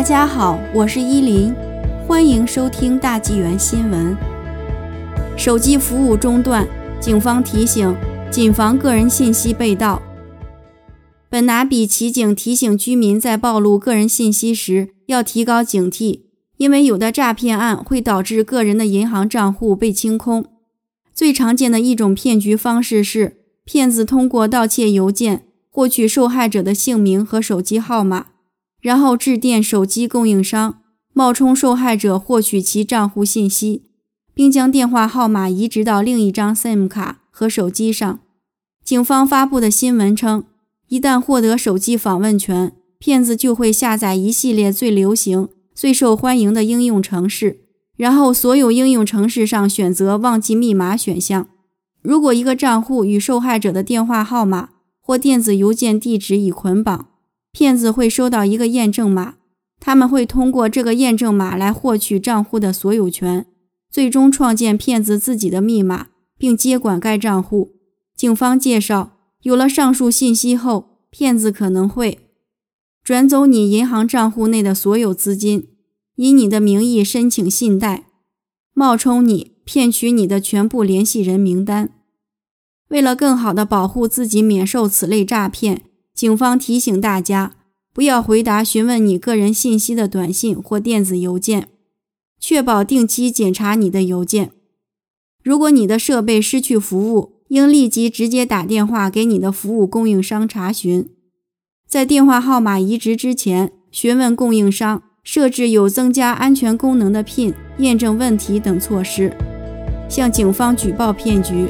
大家好，我是依林，欢迎收听大纪元新闻。手机服务中断，警方提醒谨防个人信息被盗。本拿比奇警提醒居民在暴露个人信息时要提高警惕，因为有的诈骗案会导致个人的银行账户被清空。最常见的一种骗局方式是，骗子通过盗窃邮件获取受害者的姓名和手机号码。然后致电手机供应商，冒充受害者获取其账户信息，并将电话号码移植到另一张 SIM 卡和手机上。警方发布的新闻称，一旦获得手机访问权，骗子就会下载一系列最流行、最受欢迎的应用程式，然后所有应用程式上选择忘记密码选项。如果一个账户与受害者的电话号码或电子邮件地址已捆绑，骗子会收到一个验证码，他们会通过这个验证码来获取账户的所有权，最终创建骗子自己的密码，并接管该账户。警方介绍，有了上述信息后，骗子可能会转走你银行账户内的所有资金，以你的名义申请信贷，冒充你骗取你的全部联系人名单。为了更好地保护自己免受此类诈骗。警方提醒大家，不要回答询问你个人信息的短信或电子邮件，确保定期检查你的邮件。如果你的设备失去服务，应立即直接打电话给你的服务供应商查询。在电话号码移植之前，询问供应商设置有增加安全功能的 PIN 验证问题等措施。向警方举报骗局。